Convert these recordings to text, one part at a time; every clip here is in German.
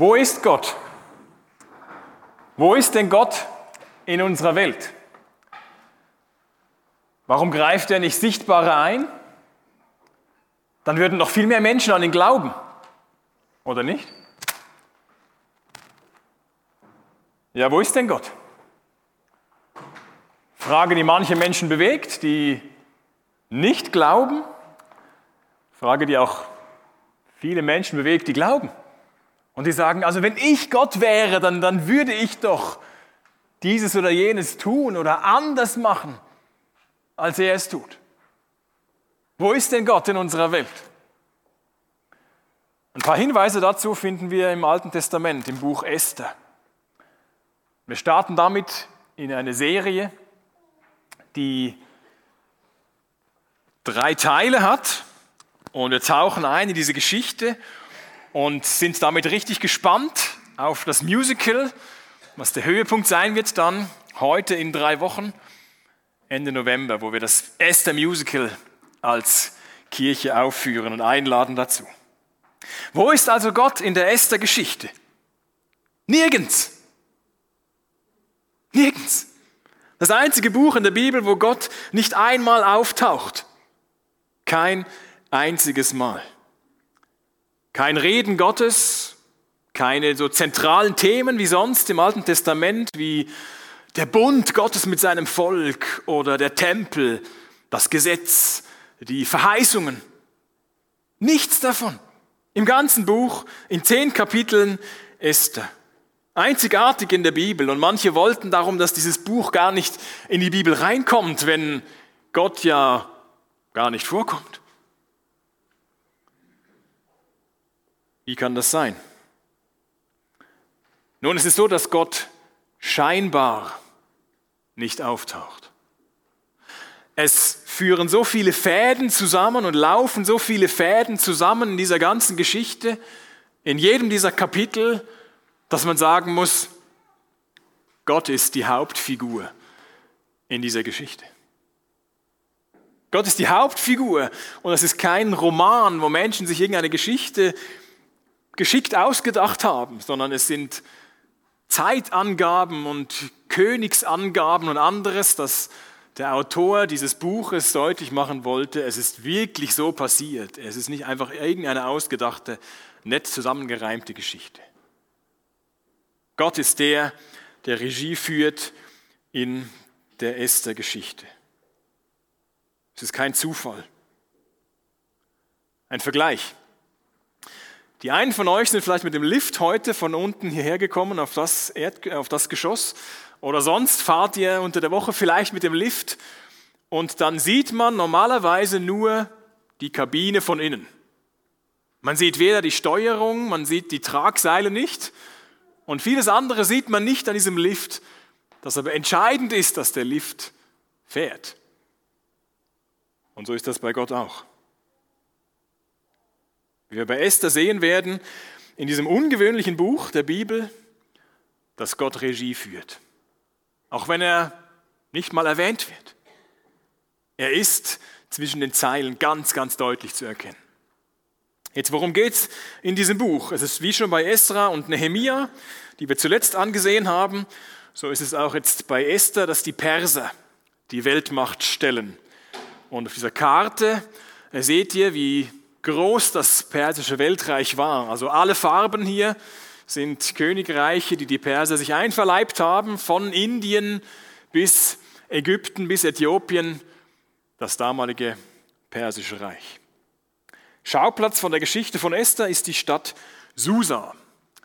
Wo ist Gott? Wo ist denn Gott in unserer Welt? Warum greift er nicht sichtbarer ein? Dann würden noch viel mehr Menschen an ihn glauben, oder nicht? Ja, wo ist denn Gott? Frage, die manche Menschen bewegt, die nicht glauben. Frage, die auch viele Menschen bewegt, die glauben. Und die sagen, also wenn ich Gott wäre, dann, dann würde ich doch dieses oder jenes tun oder anders machen, als er es tut. Wo ist denn Gott in unserer Welt? Ein paar Hinweise dazu finden wir im Alten Testament, im Buch Esther. Wir starten damit in eine Serie, die drei Teile hat. Und wir tauchen ein in diese Geschichte und sind damit richtig gespannt auf das Musical, was der Höhepunkt sein wird dann heute in drei Wochen, Ende November, wo wir das Esther Musical als Kirche aufführen und einladen dazu. Wo ist also Gott in der Esther-Geschichte? Nirgends. Nirgends. Das einzige Buch in der Bibel, wo Gott nicht einmal auftaucht. Kein einziges Mal. Kein Reden Gottes, keine so zentralen Themen wie sonst im Alten Testament, wie der Bund Gottes mit seinem Volk oder der Tempel, das Gesetz, die Verheißungen. Nichts davon. Im ganzen Buch, in zehn Kapiteln Esther. Einzigartig in der Bibel. Und manche wollten darum, dass dieses Buch gar nicht in die Bibel reinkommt, wenn Gott ja gar nicht vorkommt. Wie kann das sein? Nun, es ist so, dass Gott scheinbar nicht auftaucht. Es führen so viele Fäden zusammen und laufen so viele Fäden zusammen in dieser ganzen Geschichte, in jedem dieser Kapitel, dass man sagen muss, Gott ist die Hauptfigur in dieser Geschichte. Gott ist die Hauptfigur und es ist kein Roman, wo Menschen sich irgendeine Geschichte geschickt ausgedacht haben, sondern es sind Zeitangaben und Königsangaben und anderes, das der Autor dieses Buches deutlich machen wollte, es ist wirklich so passiert. Es ist nicht einfach irgendeine ausgedachte, nett zusammengereimte Geschichte. Gott ist der, der Regie führt in der Esther-Geschichte. Es ist kein Zufall. Ein Vergleich. Die einen von euch sind vielleicht mit dem Lift heute von unten hierher gekommen auf das, Erd, auf das Geschoss oder sonst fahrt ihr unter der Woche vielleicht mit dem Lift und dann sieht man normalerweise nur die Kabine von innen. Man sieht weder die Steuerung, man sieht die Tragseile nicht und vieles andere sieht man nicht an diesem Lift, das aber entscheidend ist, dass der Lift fährt. Und so ist das bei Gott auch. Wie wir bei Esther sehen werden, in diesem ungewöhnlichen Buch der Bibel, dass Gott Regie führt. Auch wenn er nicht mal erwähnt wird. Er ist zwischen den Zeilen ganz, ganz deutlich zu erkennen. Jetzt, worum geht es in diesem Buch? Es ist wie schon bei Esra und Nehemia, die wir zuletzt angesehen haben, so ist es auch jetzt bei Esther, dass die Perser die Weltmacht stellen. Und auf dieser Karte seht ihr, wie groß das persische Weltreich war. Also alle Farben hier sind Königreiche, die die Perser sich einverleibt haben, von Indien bis Ägypten, bis Äthiopien, das damalige persische Reich. Schauplatz von der Geschichte von Esther ist die Stadt Susa,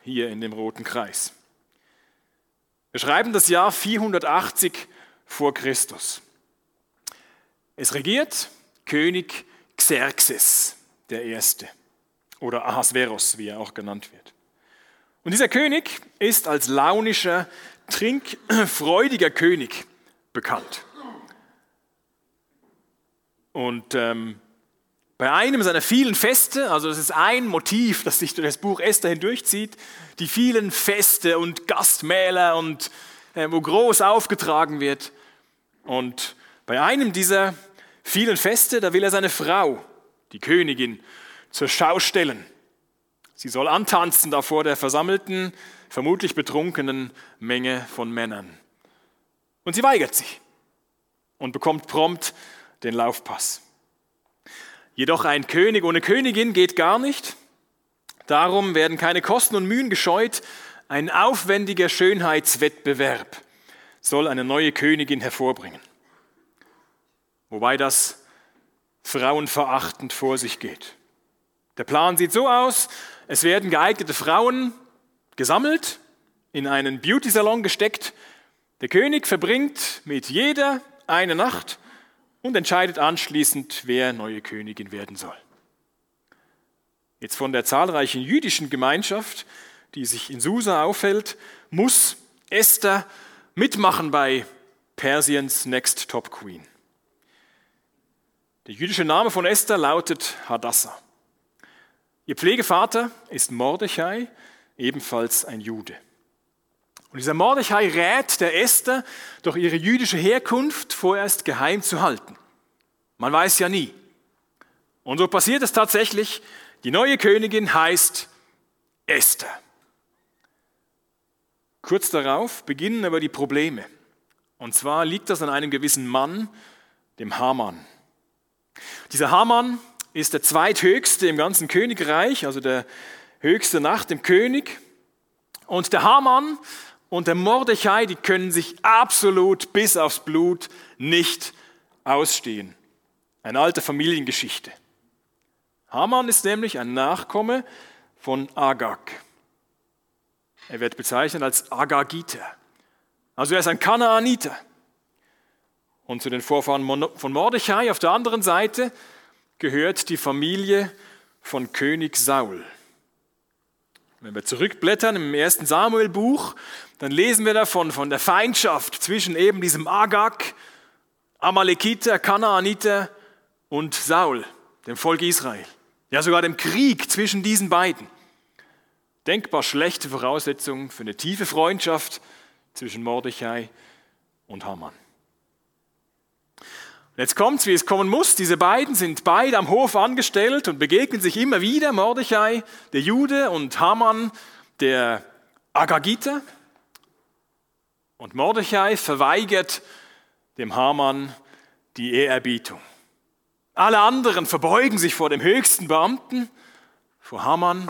hier in dem roten Kreis. Wir schreiben das Jahr 480 vor Christus. Es regiert König Xerxes der Erste oder Ahasveros, wie er auch genannt wird. Und dieser König ist als launischer, trinkfreudiger König bekannt. Und ähm, bei einem seiner vielen Feste, also das ist ein Motiv, das sich durch das Buch Esther hindurchzieht, die vielen Feste und Gastmäler und äh, wo groß aufgetragen wird. Und bei einem dieser vielen Feste, da will er seine Frau die Königin, zur Schau stellen. Sie soll antanzen da vor der versammelten, vermutlich betrunkenen Menge von Männern. Und sie weigert sich und bekommt prompt den Laufpass. Jedoch ein König ohne Königin geht gar nicht. Darum werden keine Kosten und Mühen gescheut. Ein aufwendiger Schönheitswettbewerb soll eine neue Königin hervorbringen. Wobei das frauenverachtend vor sich geht. Der Plan sieht so aus, es werden geeignete Frauen gesammelt, in einen Beauty-Salon gesteckt. Der König verbringt mit jeder eine Nacht und entscheidet anschließend, wer neue Königin werden soll. Jetzt von der zahlreichen jüdischen Gemeinschaft, die sich in Susa aufhält, muss Esther mitmachen bei Persiens Next Top Queen. Der jüdische Name von Esther lautet Hadassah. Ihr Pflegevater ist Mordechai, ebenfalls ein Jude. Und dieser Mordechai rät der Esther, doch ihre jüdische Herkunft vorerst geheim zu halten. Man weiß ja nie. Und so passiert es tatsächlich. Die neue Königin heißt Esther. Kurz darauf beginnen aber die Probleme. Und zwar liegt das an einem gewissen Mann, dem Haman. Dieser Haman ist der zweithöchste im ganzen Königreich, also der höchste nach dem König. Und der Haman und der Mordechai, die können sich absolut bis aufs Blut nicht ausstehen. Eine alte Familiengeschichte. Haman ist nämlich ein Nachkomme von Agag. Er wird bezeichnet als Agagiter. Also er ist ein Kanaaniter. Und zu den Vorfahren von Mordechai auf der anderen Seite gehört die Familie von König Saul. Wenn wir zurückblättern im ersten Samuel-Buch, dann lesen wir davon, von der Feindschaft zwischen eben diesem Agag, Amalekiter, Kanaaniter und Saul, dem Volk Israel. Ja, sogar dem Krieg zwischen diesen beiden. Denkbar schlechte Voraussetzungen für eine tiefe Freundschaft zwischen Mordechai und Haman. Und jetzt kommt's, wie es kommen muss. Diese beiden sind beide am Hof angestellt und begegnen sich immer wieder. Mordechai, der Jude, und Haman, der Agagiter. Und Mordechai verweigert dem Haman die Ehrerbietung. Alle anderen verbeugen sich vor dem höchsten Beamten, vor Haman.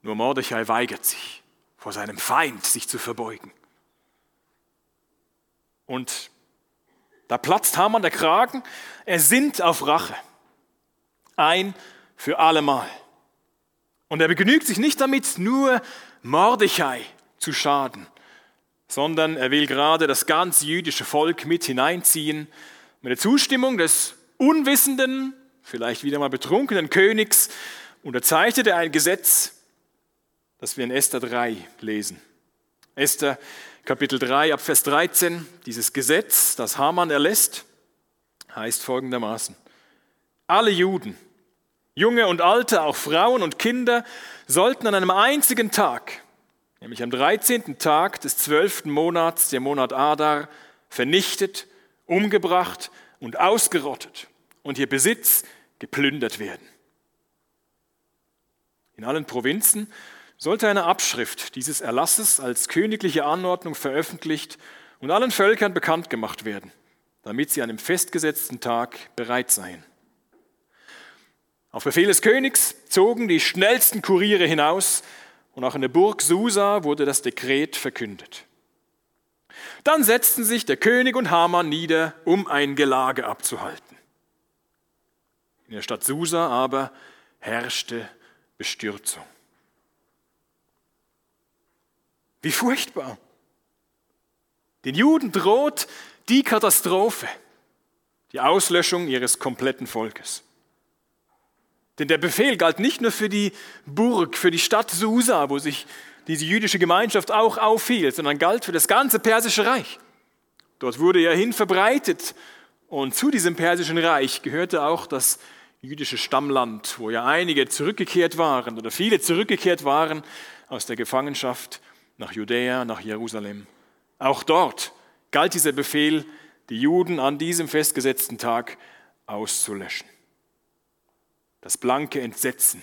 Nur Mordechai weigert sich, vor seinem Feind sich zu verbeugen. Und da platzt Haman der Kragen. Er sinnt auf Rache. Ein für allemal. Und er begnügt sich nicht damit, nur Mordechai zu schaden, sondern er will gerade das ganze jüdische Volk mit hineinziehen, mit der Zustimmung des unwissenden, vielleicht wieder mal betrunkenen Königs, unterzeichnet er ein Gesetz, das wir in Esther 3 lesen. Esther Kapitel 3 ab Vers 13, dieses Gesetz, das Haman erlässt, heißt folgendermaßen. Alle Juden, Junge und Alte, auch Frauen und Kinder, sollten an einem einzigen Tag, nämlich am 13. Tag des 12. Monats, der Monat Adar, vernichtet, umgebracht und ausgerottet und ihr Besitz geplündert werden. In allen Provinzen sollte eine Abschrift dieses Erlasses als königliche Anordnung veröffentlicht und allen Völkern bekannt gemacht werden, damit sie an dem festgesetzten Tag bereit seien. Auf Befehl des Königs zogen die schnellsten Kuriere hinaus und auch in der Burg Susa wurde das Dekret verkündet. Dann setzten sich der König und Haman nieder, um ein Gelage abzuhalten. In der Stadt Susa aber herrschte Bestürzung. Wie furchtbar. Den Juden droht die Katastrophe, die Auslöschung ihres kompletten Volkes. Denn der Befehl galt nicht nur für die Burg, für die Stadt Susa, wo sich diese jüdische Gemeinschaft auch aufhielt, sondern galt für das ganze persische Reich. Dort wurde er hin verbreitet und zu diesem persischen Reich gehörte auch das jüdische Stammland, wo ja einige zurückgekehrt waren oder viele zurückgekehrt waren aus der Gefangenschaft nach Judäa, nach Jerusalem. Auch dort galt dieser Befehl, die Juden an diesem festgesetzten Tag auszulöschen. Das blanke Entsetzen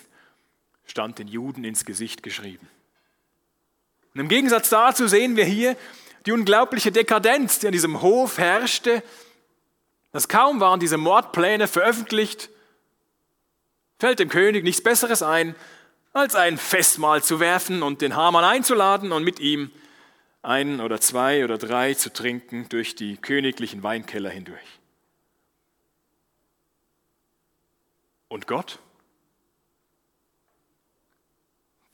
stand den Juden ins Gesicht geschrieben. Und im Gegensatz dazu sehen wir hier die unglaubliche Dekadenz, die an diesem Hof herrschte, dass kaum waren diese Mordpläne veröffentlicht, fällt dem König nichts Besseres ein, als ein Festmahl zu werfen und den Hamann einzuladen und mit ihm ein oder zwei oder drei zu trinken durch die königlichen Weinkeller hindurch. Und Gott?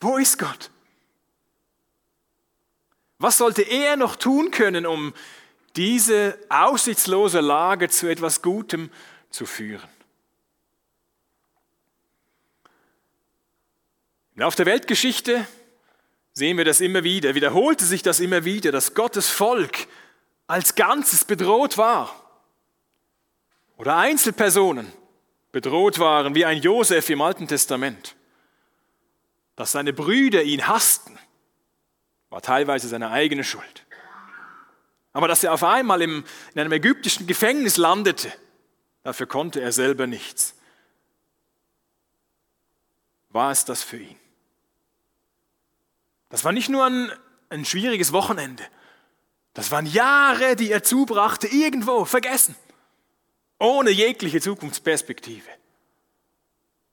Wo ist Gott? Was sollte er noch tun können, um diese aussichtslose Lage zu etwas Gutem zu führen? Auf der Weltgeschichte sehen wir das immer wieder, wiederholte sich das immer wieder, dass Gottes Volk als Ganzes bedroht war. Oder Einzelpersonen bedroht waren, wie ein Josef im Alten Testament. Dass seine Brüder ihn hassten, war teilweise seine eigene Schuld. Aber dass er auf einmal im, in einem ägyptischen Gefängnis landete, dafür konnte er selber nichts. War es das für ihn? Das war nicht nur ein, ein schwieriges Wochenende. Das waren Jahre, die er zubrachte, irgendwo vergessen, ohne jegliche Zukunftsperspektive.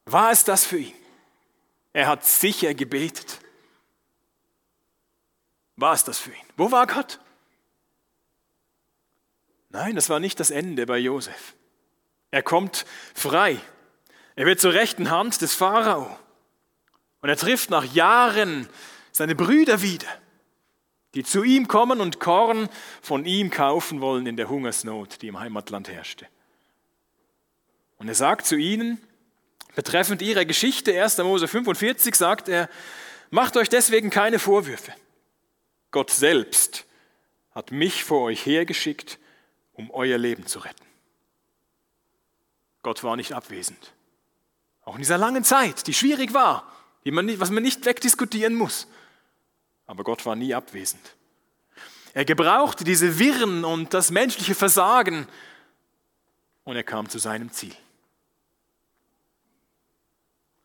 War es das für ihn? Er hat sicher gebetet. War es das für ihn? Wo war Gott? Nein, das war nicht das Ende bei Josef. Er kommt frei. Er wird zur rechten Hand des Pharao. Und er trifft nach Jahren seine Brüder wieder, die zu ihm kommen und Korn von ihm kaufen wollen in der Hungersnot, die im Heimatland herrschte. Und er sagt zu ihnen, betreffend ihrer Geschichte, 1. Mose 45, sagt er, macht euch deswegen keine Vorwürfe. Gott selbst hat mich vor euch hergeschickt, um euer Leben zu retten. Gott war nicht abwesend. Auch in dieser langen Zeit, die schwierig war, die man nicht, was man nicht wegdiskutieren muss aber Gott war nie abwesend. Er gebrauchte diese Wirren und das menschliche Versagen und er kam zu seinem Ziel.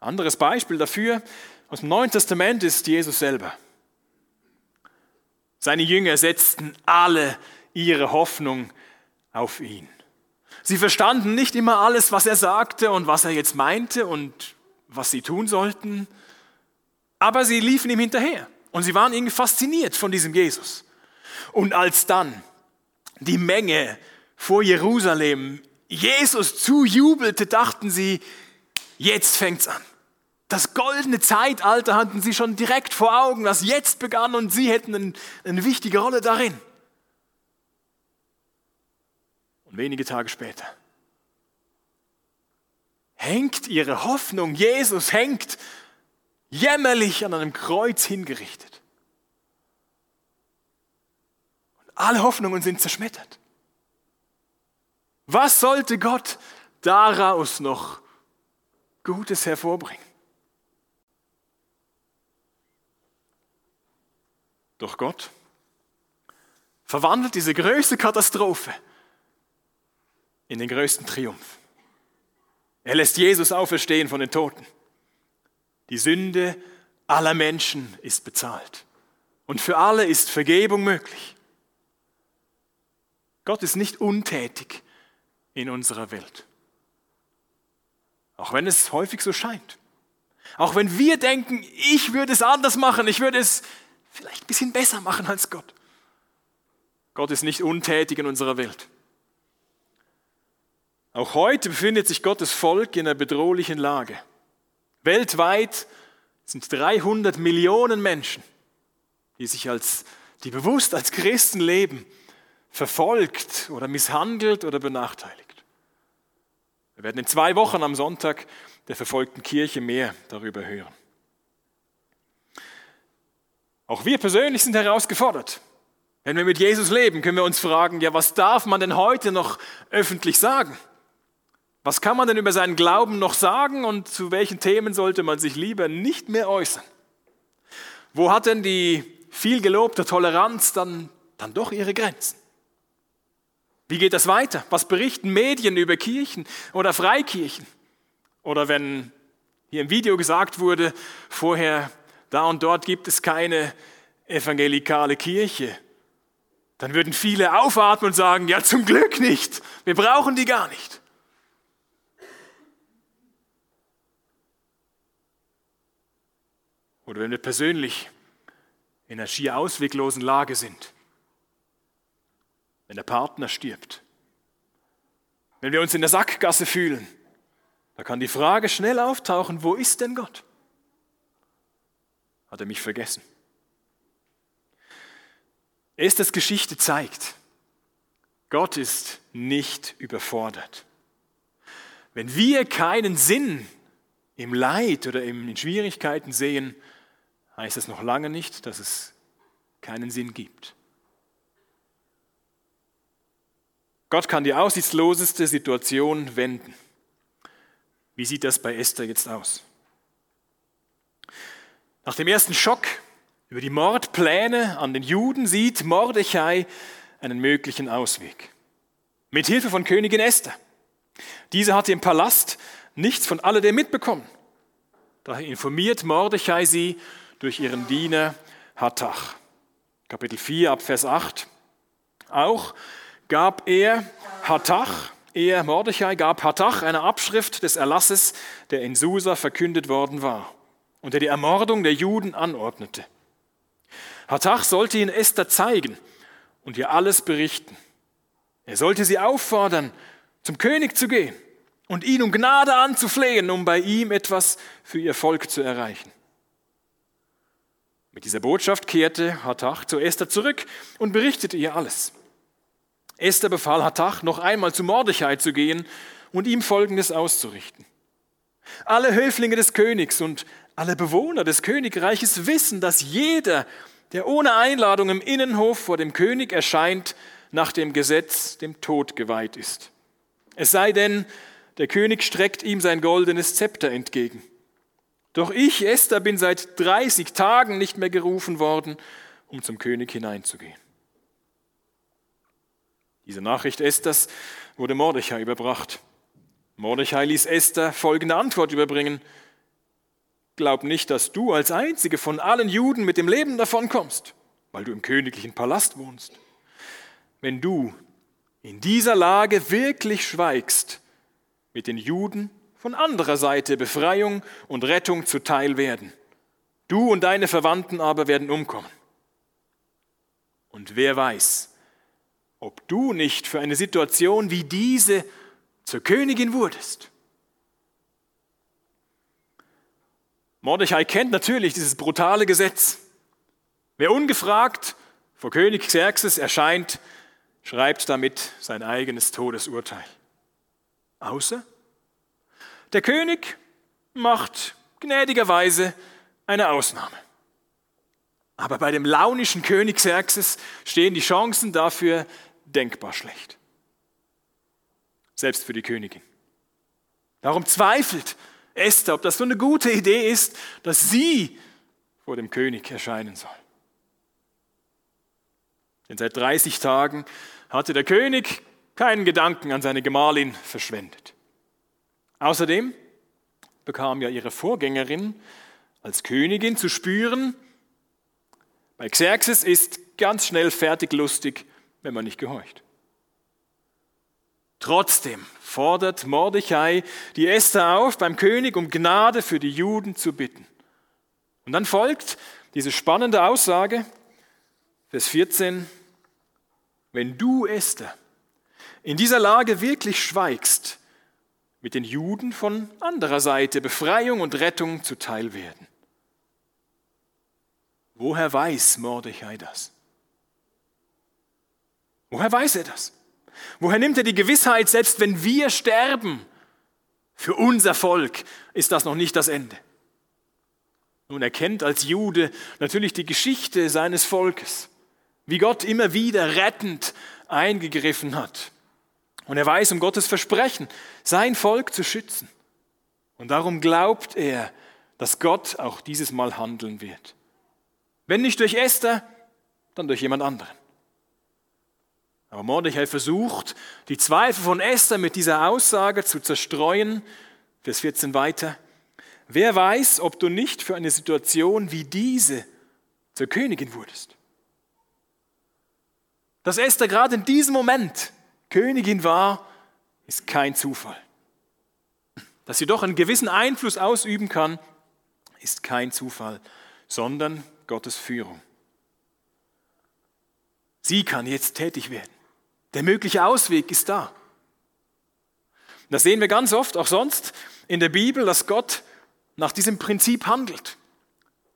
Anderes Beispiel dafür aus dem Neuen Testament ist Jesus selber. Seine Jünger setzten alle ihre Hoffnung auf ihn. Sie verstanden nicht immer alles, was er sagte und was er jetzt meinte und was sie tun sollten, aber sie liefen ihm hinterher. Und sie waren irgendwie fasziniert von diesem Jesus. Und als dann die Menge vor Jerusalem Jesus zujubelte, dachten sie, jetzt fängt's an. Das goldene Zeitalter hatten sie schon direkt vor Augen, das jetzt begann und sie hätten eine, eine wichtige Rolle darin. Und wenige Tage später hängt ihre Hoffnung, Jesus hängt jämmerlich an einem Kreuz hingerichtet. Und alle Hoffnungen sind zerschmettert. Was sollte Gott daraus noch Gutes hervorbringen? Doch Gott verwandelt diese größte Katastrophe in den größten Triumph. Er lässt Jesus auferstehen von den Toten. Die Sünde aller Menschen ist bezahlt. Und für alle ist Vergebung möglich. Gott ist nicht untätig in unserer Welt. Auch wenn es häufig so scheint. Auch wenn wir denken, ich würde es anders machen, ich würde es vielleicht ein bisschen besser machen als Gott. Gott ist nicht untätig in unserer Welt. Auch heute befindet sich Gottes Volk in einer bedrohlichen Lage. Weltweit sind 300 Millionen Menschen, die sich als, die bewusst als Christen leben, verfolgt oder misshandelt oder benachteiligt. Wir werden in zwei Wochen am Sonntag der verfolgten Kirche mehr darüber hören. Auch wir persönlich sind herausgefordert. Wenn wir mit Jesus leben, können wir uns fragen, ja, was darf man denn heute noch öffentlich sagen? Was kann man denn über seinen Glauben noch sagen und zu welchen Themen sollte man sich lieber nicht mehr äußern? Wo hat denn die viel gelobte Toleranz dann, dann doch ihre Grenzen? Wie geht das weiter? Was berichten Medien über Kirchen oder Freikirchen? Oder wenn Hier im Video gesagt wurde vorher, da und dort gibt es keine evangelikale Kirche. Dann würden viele aufatmen und sagen, ja zum Glück nicht, wir brauchen die gar nicht. Oder wenn wir persönlich in einer schier ausweglosen Lage sind, wenn der Partner stirbt, wenn wir uns in der Sackgasse fühlen, da kann die Frage schnell auftauchen, wo ist denn Gott? Hat er mich vergessen? Esthers Geschichte zeigt, Gott ist nicht überfordert. Wenn wir keinen Sinn im Leid oder in Schwierigkeiten sehen, heißt das noch lange nicht, dass es keinen Sinn gibt. Gott kann die aussichtsloseste Situation wenden. Wie sieht das bei Esther jetzt aus? Nach dem ersten Schock über die Mordpläne an den Juden sieht Mordechai einen möglichen Ausweg. Mit Hilfe von Königin Esther. Diese hatte im Palast nichts von alledem mitbekommen. Daher informiert Mordechai sie durch ihren Diener Hattach. Kapitel 4 ab Vers 8. Auch gab er Hattach, er Mordechai gab Hattach eine Abschrift des Erlasses, der in Susa verkündet worden war und der die Ermordung der Juden anordnete. Hattach sollte ihn Esther zeigen und ihr alles berichten. Er sollte sie auffordern, zum König zu gehen und ihn um Gnade anzuflehen, um bei ihm etwas für ihr Volk zu erreichen. Mit dieser Botschaft kehrte Hattach zu Esther zurück und berichtete ihr alles. Esther befahl Hattach, noch einmal zu Mordechai zu gehen und ihm Folgendes auszurichten. Alle Höflinge des Königs und alle Bewohner des Königreiches wissen, dass jeder, der ohne Einladung im Innenhof vor dem König erscheint, nach dem Gesetz dem Tod geweiht ist. Es sei denn, der König streckt ihm sein goldenes Zepter entgegen. Doch ich, Esther, bin seit 30 Tagen nicht mehr gerufen worden, um zum König hineinzugehen. Diese Nachricht Esthers wurde Mordechai überbracht. Mordechai ließ Esther folgende Antwort überbringen. Glaub nicht, dass du als einzige von allen Juden mit dem Leben davonkommst, weil du im königlichen Palast wohnst. Wenn du in dieser Lage wirklich schweigst, mit den Juden von anderer Seite Befreiung und Rettung zuteil werden. Du und deine Verwandten aber werden umkommen. Und wer weiß, ob du nicht für eine Situation wie diese zur Königin wurdest. Mordechai kennt natürlich dieses brutale Gesetz. Wer ungefragt vor König Xerxes erscheint, schreibt damit sein eigenes Todesurteil. Außer der König macht gnädigerweise eine Ausnahme. Aber bei dem launischen König Xerxes stehen die Chancen dafür denkbar schlecht. Selbst für die Königin. Darum zweifelt Esther, ob das so eine gute Idee ist, dass sie vor dem König erscheinen soll. Denn seit 30 Tagen hatte der König keinen Gedanken an seine Gemahlin verschwendet. Außerdem bekam ja ihre Vorgängerin als Königin zu spüren, bei Xerxes ist ganz schnell fertig lustig, wenn man nicht gehorcht. Trotzdem fordert Mordechai die Esther auf, beim König um Gnade für die Juden zu bitten. Und dann folgt diese spannende Aussage, Vers 14, wenn du, Esther, in dieser Lage wirklich schweigst, mit den Juden von anderer Seite Befreiung und Rettung zuteil werden. Woher weiß Mordechai das? Woher weiß er das? Woher nimmt er die Gewissheit, selbst wenn wir sterben, für unser Volk ist das noch nicht das Ende? Nun, er kennt als Jude natürlich die Geschichte seines Volkes, wie Gott immer wieder rettend eingegriffen hat und er weiß um Gottes Versprechen, sein Volk zu schützen. Und darum glaubt er, dass Gott auch dieses Mal handeln wird. Wenn nicht durch Esther, dann durch jemand anderen. Aber Mordechai versucht, die Zweifel von Esther mit dieser Aussage zu zerstreuen. Vers 14 weiter. wer weiß, ob du nicht für eine Situation wie diese zur Königin wurdest. Dass Esther gerade in diesem Moment Königin war, ist kein Zufall. Dass sie doch einen gewissen Einfluss ausüben kann, ist kein Zufall, sondern Gottes Führung. Sie kann jetzt tätig werden. Der mögliche Ausweg ist da. Das sehen wir ganz oft, auch sonst in der Bibel, dass Gott nach diesem Prinzip handelt.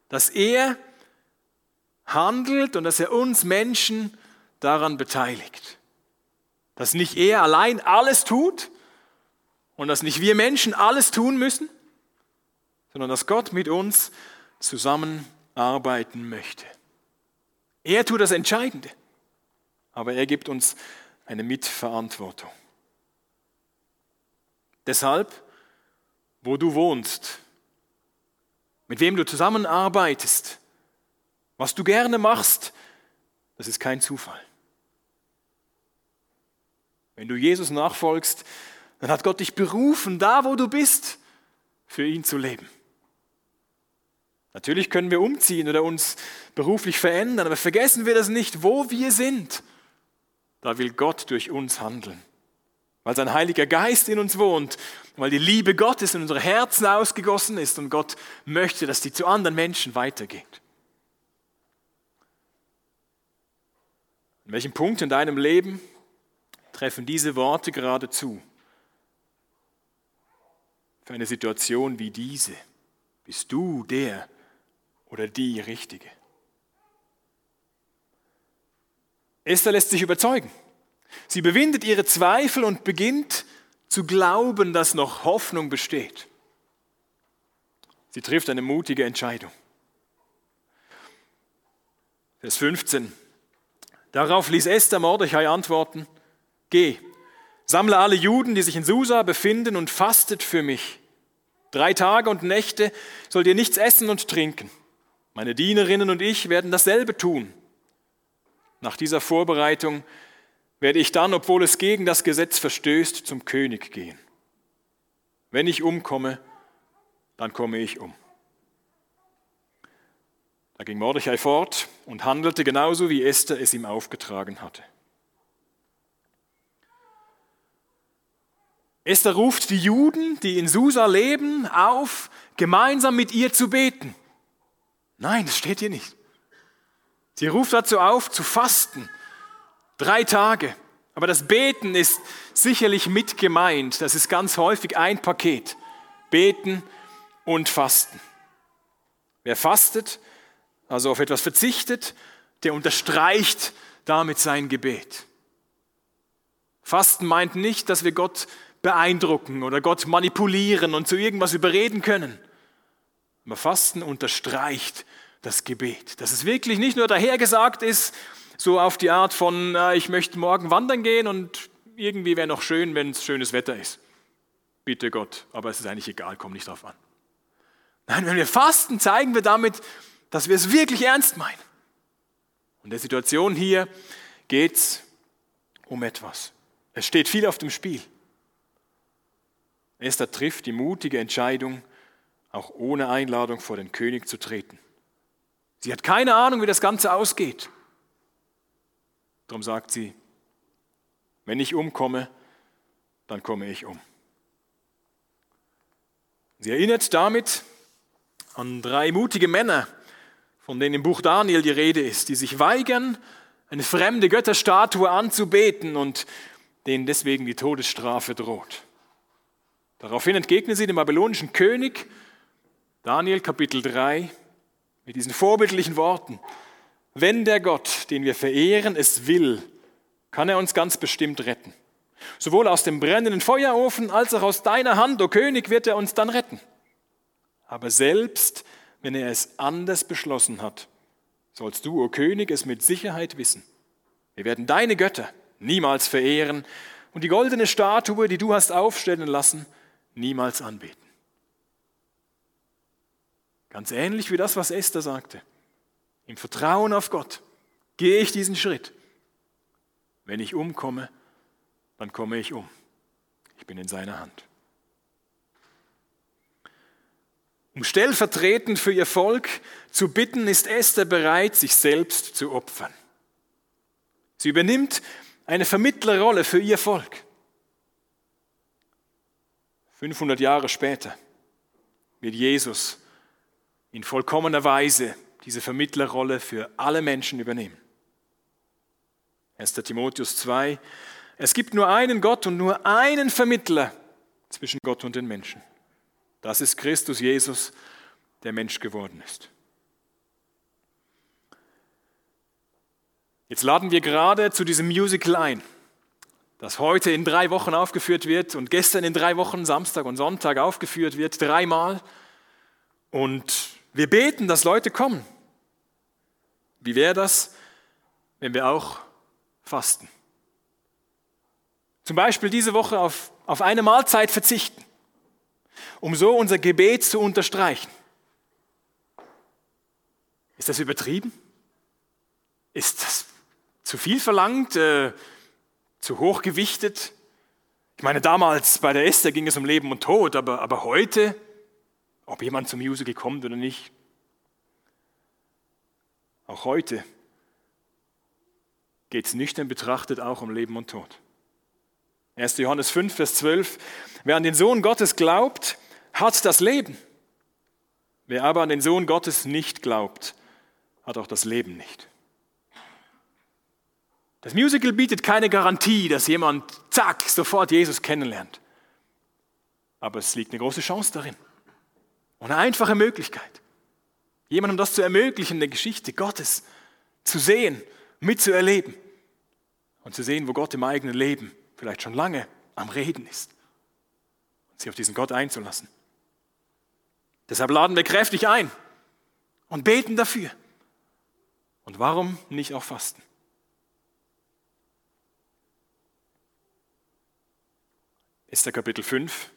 Dass er handelt und dass er uns Menschen daran beteiligt. Dass nicht er allein alles tut und dass nicht wir Menschen alles tun müssen, sondern dass Gott mit uns zusammenarbeiten möchte. Er tut das Entscheidende, aber er gibt uns eine Mitverantwortung. Deshalb, wo du wohnst, mit wem du zusammenarbeitest, was du gerne machst, das ist kein Zufall. Wenn du Jesus nachfolgst, dann hat Gott dich berufen, da wo du bist, für ihn zu leben. Natürlich können wir umziehen oder uns beruflich verändern, aber vergessen wir das nicht, wo wir sind. Da will Gott durch uns handeln weil sein Heiliger Geist in uns wohnt, weil die Liebe Gottes in unsere Herzen ausgegossen ist und Gott möchte, dass die zu anderen Menschen weitergeht. An welchem Punkt in deinem Leben treffen diese Worte gerade zu? Für eine Situation wie diese bist du der oder die Richtige. Esther lässt sich überzeugen. Sie bewindet ihre Zweifel und beginnt zu glauben, dass noch Hoffnung besteht. Sie trifft eine mutige Entscheidung. Vers 15. Darauf ließ Esther Mordechai antworten, Geh, sammle alle Juden, die sich in Susa befinden, und fastet für mich. Drei Tage und Nächte sollt ihr nichts essen und trinken. Meine Dienerinnen und ich werden dasselbe tun. Nach dieser Vorbereitung werde ich dann, obwohl es gegen das Gesetz verstößt, zum König gehen. Wenn ich umkomme, dann komme ich um. Da ging Mordechai fort und handelte genauso, wie Esther es ihm aufgetragen hatte. Esther ruft die Juden, die in Susa leben, auf, gemeinsam mit ihr zu beten. Nein, das steht hier nicht. Sie ruft dazu auf, zu fasten, Drei Tage. Aber das Beten ist sicherlich mit gemeint. Das ist ganz häufig ein Paket. Beten und Fasten. Wer fastet, also auf etwas verzichtet, der unterstreicht damit sein Gebet. Fasten meint nicht, dass wir Gott beeindrucken oder Gott manipulieren und zu irgendwas überreden können. Aber Fasten unterstreicht das Gebet. Dass es wirklich nicht nur dahergesagt ist, so auf die Art von, äh, ich möchte morgen wandern gehen und irgendwie wäre noch schön, wenn es schönes Wetter ist. Bitte Gott, aber es ist eigentlich egal, komm nicht drauf an. Nein, wenn wir fasten, zeigen wir damit, dass wir es wirklich ernst meinen. Und der Situation hier geht es um etwas. Es steht viel auf dem Spiel. Esther trifft die mutige Entscheidung, auch ohne Einladung vor den König zu treten. Sie hat keine Ahnung, wie das Ganze ausgeht. Darum sagt sie, wenn ich umkomme, dann komme ich um. Sie erinnert damit an drei mutige Männer, von denen im Buch Daniel die Rede ist, die sich weigern, eine fremde Götterstatue anzubeten und denen deswegen die Todesstrafe droht. Daraufhin entgegnen sie dem babylonischen König, Daniel Kapitel 3, mit diesen vorbildlichen Worten. Wenn der Gott, den wir verehren, es will, kann er uns ganz bestimmt retten. Sowohl aus dem brennenden Feuerofen als auch aus deiner Hand, o oh König, wird er uns dann retten. Aber selbst wenn er es anders beschlossen hat, sollst du, o oh König, es mit Sicherheit wissen. Wir werden deine Götter niemals verehren und die goldene Statue, die du hast aufstellen lassen, niemals anbeten. Ganz ähnlich wie das, was Esther sagte. Im Vertrauen auf Gott gehe ich diesen Schritt. Wenn ich umkomme, dann komme ich um. Ich bin in seiner Hand. Um stellvertretend für ihr Volk zu bitten, ist Esther bereit, sich selbst zu opfern. Sie übernimmt eine Vermittlerrolle für ihr Volk. 500 Jahre später wird Jesus in vollkommener Weise diese Vermittlerrolle für alle Menschen übernehmen. 1. Timotheus 2, es gibt nur einen Gott und nur einen Vermittler zwischen Gott und den Menschen. Das ist Christus Jesus, der Mensch geworden ist. Jetzt laden wir gerade zu diesem Musical ein, das heute in drei Wochen aufgeführt wird und gestern in drei Wochen, Samstag und Sonntag aufgeführt wird, dreimal. Und wir beten, dass Leute kommen. Wie wäre das, wenn wir auch fasten? Zum Beispiel diese Woche auf, auf eine Mahlzeit verzichten, um so unser Gebet zu unterstreichen. Ist das übertrieben? Ist das zu viel verlangt, äh, zu hoch gewichtet? Ich meine, damals bei der Esther ging es um Leben und Tod, aber, aber heute, ob jemand zum Musical kommt oder nicht, auch heute geht es nüchtern betrachtet auch um Leben und Tod. 1. Johannes 5, Vers 12. Wer an den Sohn Gottes glaubt, hat das Leben. Wer aber an den Sohn Gottes nicht glaubt, hat auch das Leben nicht. Das Musical bietet keine Garantie, dass jemand, zack, sofort Jesus kennenlernt. Aber es liegt eine große Chance darin. Und eine einfache Möglichkeit. Jemandem das zu ermöglichen, der Geschichte Gottes zu sehen, mitzuerleben und zu sehen, wo Gott im eigenen Leben vielleicht schon lange am Reden ist. Und sich auf diesen Gott einzulassen. Deshalb laden wir kräftig ein und beten dafür. Und warum nicht auch fasten? Esther Kapitel 5,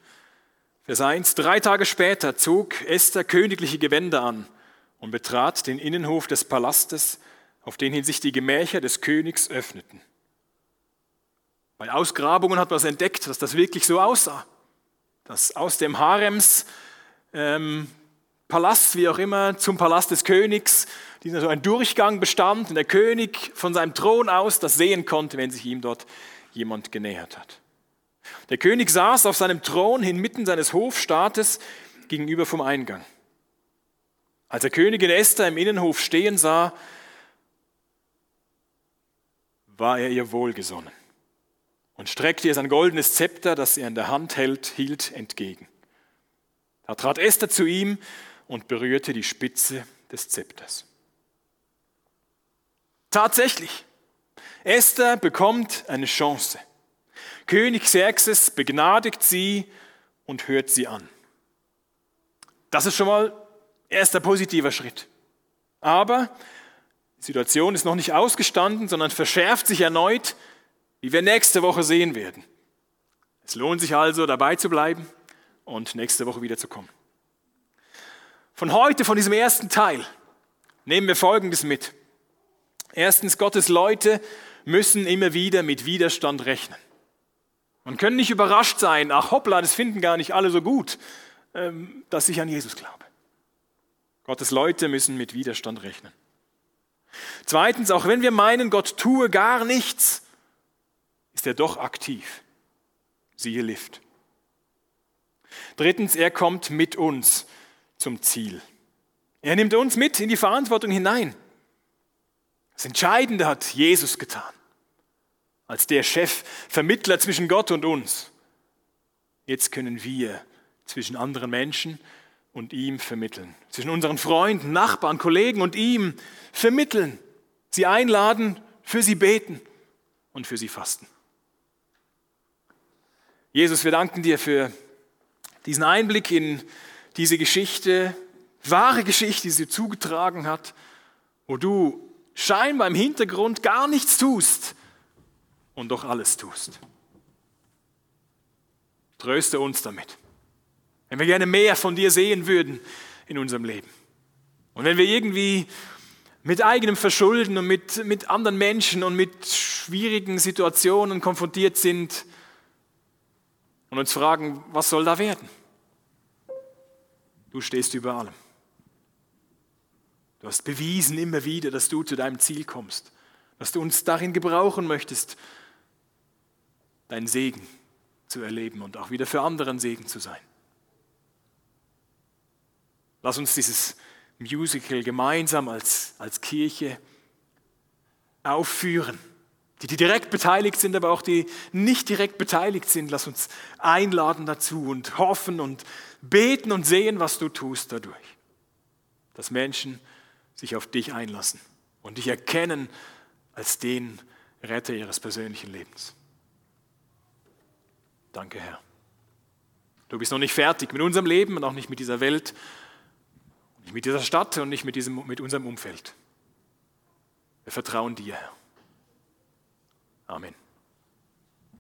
Vers 1. Drei Tage später zog Esther königliche Gewänder an und betrat den Innenhof des Palastes, auf den sich die Gemächer des Königs öffneten. Bei Ausgrabungen hat man es entdeckt, dass das wirklich so aussah. Dass aus dem Harems ähm, Palast, wie auch immer, zum Palast des Königs, dieser so ein Durchgang bestand und der König von seinem Thron aus das sehen konnte, wenn sich ihm dort jemand genähert hat. Der König saß auf seinem Thron inmitten seines Hofstaates gegenüber vom Eingang. Als der Königin Esther im Innenhof stehen sah, war er ihr wohlgesonnen und streckte ihr sein goldenes Zepter, das er in der Hand hält, hielt, entgegen. Da trat Esther zu ihm und berührte die Spitze des Zepters. Tatsächlich, Esther bekommt eine Chance. König Xerxes begnadigt sie und hört sie an. Das ist schon mal erster positiver Schritt. Aber die Situation ist noch nicht ausgestanden, sondern verschärft sich erneut, wie wir nächste Woche sehen werden. Es lohnt sich also, dabei zu bleiben und nächste Woche wiederzukommen. Von heute, von diesem ersten Teil, nehmen wir Folgendes mit. Erstens, Gottes Leute müssen immer wieder mit Widerstand rechnen. Man können nicht überrascht sein, ach hoppla, das finden gar nicht alle so gut, ähm, dass ich an Jesus glaube. Gottes Leute müssen mit Widerstand rechnen. Zweitens, auch wenn wir meinen, Gott tue gar nichts, ist er doch aktiv. Siehe Lift. Drittens, er kommt mit uns zum Ziel. Er nimmt uns mit in die Verantwortung hinein. Das Entscheidende hat Jesus getan als der Chef, Vermittler zwischen Gott und uns. Jetzt können wir zwischen anderen Menschen und ihm vermitteln. Zwischen unseren Freunden, Nachbarn, Kollegen und ihm vermitteln. Sie einladen, für sie beten und für sie fasten. Jesus, wir danken dir für diesen Einblick in diese Geschichte, wahre Geschichte, die sie zugetragen hat, wo du scheinbar im Hintergrund gar nichts tust, und doch alles tust. Tröste uns damit. Wenn wir gerne mehr von dir sehen würden in unserem Leben. Und wenn wir irgendwie mit eigenem Verschulden und mit, mit anderen Menschen und mit schwierigen Situationen konfrontiert sind und uns fragen, was soll da werden? Du stehst über allem. Du hast bewiesen immer wieder, dass du zu deinem Ziel kommst, dass du uns darin gebrauchen möchtest, deinen Segen zu erleben und auch wieder für anderen Segen zu sein. Lass uns dieses Musical gemeinsam als, als Kirche aufführen. Die, die direkt beteiligt sind, aber auch die nicht direkt beteiligt sind, lass uns einladen dazu und hoffen und beten und sehen, was du tust dadurch. Dass Menschen sich auf dich einlassen und dich erkennen als den Retter ihres persönlichen Lebens. Danke, Herr. Du bist noch nicht fertig mit unserem Leben und auch nicht mit dieser Welt, nicht mit dieser Stadt und nicht mit, diesem, mit unserem Umfeld. Wir vertrauen dir, Herr. Amen.